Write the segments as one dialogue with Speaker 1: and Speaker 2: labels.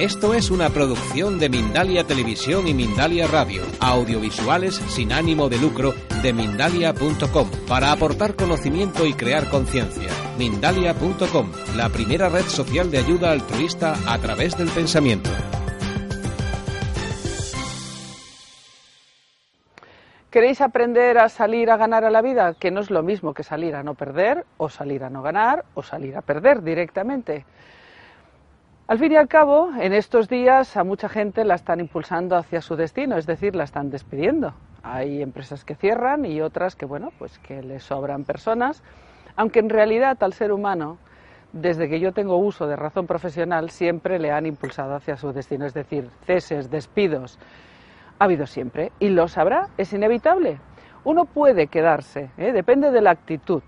Speaker 1: Esto es una producción de Mindalia Televisión y Mindalia Radio, audiovisuales sin ánimo de lucro de mindalia.com, para aportar conocimiento y crear conciencia. Mindalia.com, la primera red social de ayuda altruista a través del pensamiento.
Speaker 2: ¿Queréis aprender a salir a ganar a la vida? Que no es lo mismo que salir a no perder, o salir a no ganar, o salir a perder directamente. Al fin y al cabo, en estos días a mucha gente la están impulsando hacia su destino, es decir, la están despidiendo. Hay empresas que cierran y otras que, bueno, pues que le sobran personas, aunque en realidad al ser humano, desde que yo tengo uso de razón profesional, siempre le han impulsado hacia su destino, es decir, ceses, despidos, ha habido siempre y lo sabrá, es inevitable. Uno puede quedarse, ¿eh? depende de la actitud,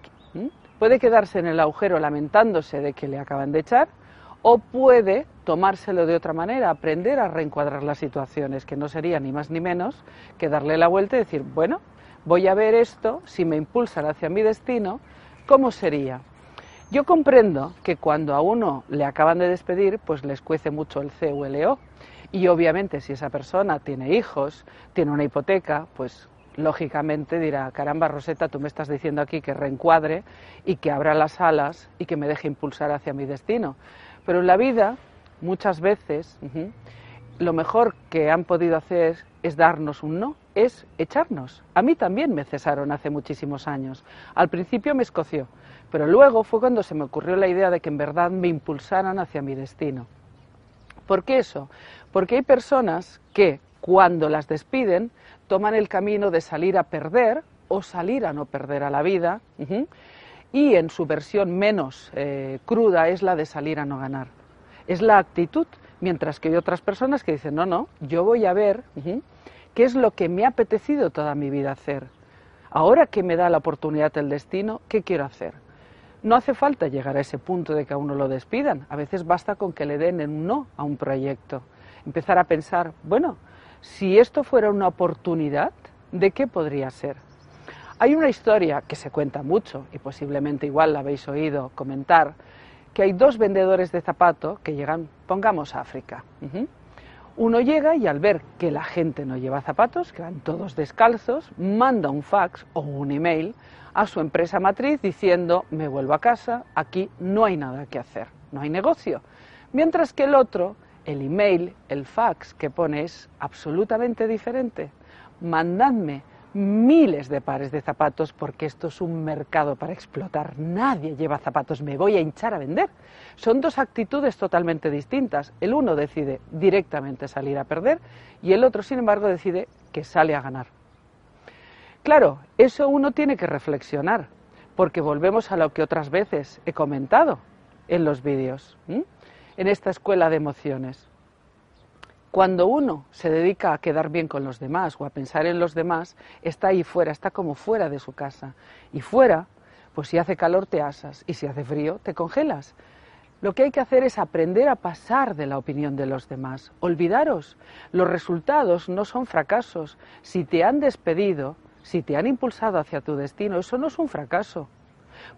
Speaker 2: puede quedarse en el agujero lamentándose de que le acaban de echar o puede tomárselo de otra manera, aprender a reencuadrar las situaciones, que no sería ni más ni menos que darle la vuelta y decir, bueno, voy a ver esto, si me impulsan hacia mi destino, ¿cómo sería? Yo comprendo que cuando a uno le acaban de despedir, pues les cuece mucho el C O. Y obviamente si esa persona tiene hijos, tiene una hipoteca, pues lógicamente dirá, caramba Roseta, tú me estás diciendo aquí que reencuadre y que abra las alas y que me deje impulsar hacia mi destino. Pero en la vida, muchas veces, lo mejor que han podido hacer es darnos un no, es echarnos. A mí también me cesaron hace muchísimos años. Al principio me escoció, pero luego fue cuando se me ocurrió la idea de que en verdad me impulsaran hacia mi destino. ¿Por qué eso? Porque hay personas que cuando las despiden toman el camino de salir a perder o salir a no perder a la vida y en su versión menos eh, cruda es la de salir a no ganar. Es la actitud, mientras que hay otras personas que dicen, no, no, yo voy a ver qué es lo que me ha apetecido toda mi vida hacer. Ahora que me da la oportunidad el destino, ¿qué quiero hacer? No hace falta llegar a ese punto de que a uno lo despidan. A veces basta con que le den un no a un proyecto. Empezar a pensar, bueno, si esto fuera una oportunidad, ¿de qué podría ser? Hay una historia que se cuenta mucho y posiblemente igual la habéis oído comentar, que hay dos vendedores de zapatos que llegan, pongamos, a África. Uno llega y al ver que la gente no lleva zapatos, que van todos descalzos, manda un fax o un email a su empresa matriz diciendo me vuelvo a casa, aquí no hay nada que hacer, no hay negocio. Mientras que el otro, el email, el fax que pone es absolutamente diferente. Mandadme miles de pares de zapatos porque esto es un mercado para explotar. Nadie lleva zapatos, me voy a hinchar a vender. Son dos actitudes totalmente distintas. El uno decide directamente salir a perder y el otro, sin embargo, decide que sale a ganar. Claro, eso uno tiene que reflexionar, porque volvemos a lo que otras veces he comentado en los vídeos, en esta escuela de emociones. Cuando uno se dedica a quedar bien con los demás o a pensar en los demás, está ahí fuera, está como fuera de su casa. Y fuera, pues si hace calor te asas y si hace frío te congelas. Lo que hay que hacer es aprender a pasar de la opinión de los demás. Olvidaros, los resultados no son fracasos. Si te han despedido, si te han impulsado hacia tu destino, eso no es un fracaso.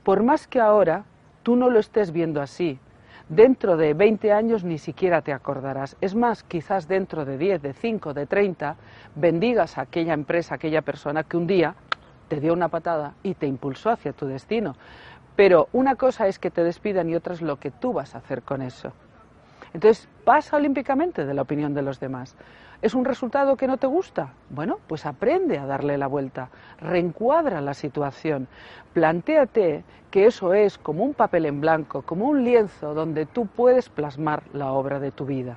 Speaker 2: Por más que ahora tú no lo estés viendo así, dentro de 20 años ni siquiera te acordarás. Es más, quizás dentro de 10, de 5, de 30, bendigas a aquella empresa, aquella persona que un día te dio una patada y te impulsó hacia tu destino. Pero una cosa es que te despidan y otra es lo que tú vas a hacer con eso. Entonces, pasa olímpicamente de la opinión de los demás. ¿Es un resultado que no te gusta? Bueno, pues aprende a darle la vuelta, reencuadra la situación, plantéate que eso es como un papel en blanco, como un lienzo donde tú puedes plasmar la obra de tu vida.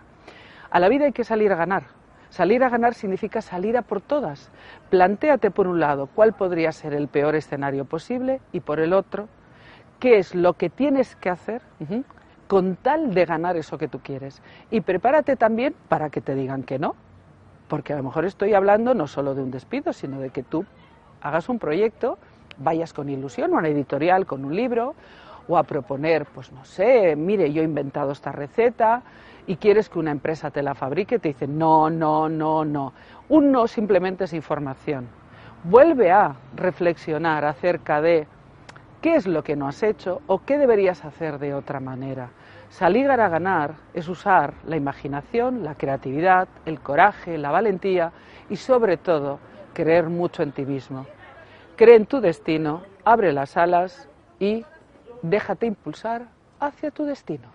Speaker 2: A la vida hay que salir a ganar. Salir a ganar significa salir a por todas. Plantéate por un lado cuál podría ser el peor escenario posible y por el otro qué es lo que tienes que hacer con tal de ganar eso que tú quieres. Y prepárate también para que te digan que no, porque a lo mejor estoy hablando no solo de un despido, sino de que tú hagas un proyecto, vayas con ilusión a una editorial, con un libro, o a proponer, pues no sé, mire, yo he inventado esta receta y quieres que una empresa te la fabrique, te dice no, no, no, no. Un no simplemente es información. Vuelve a reflexionar acerca de qué es lo que no has hecho o qué deberías hacer de otra manera. Salir a ganar es usar la imaginación, la creatividad, el coraje, la valentía y sobre todo creer mucho en ti mismo. Cree en tu destino, abre las alas y déjate impulsar hacia tu destino.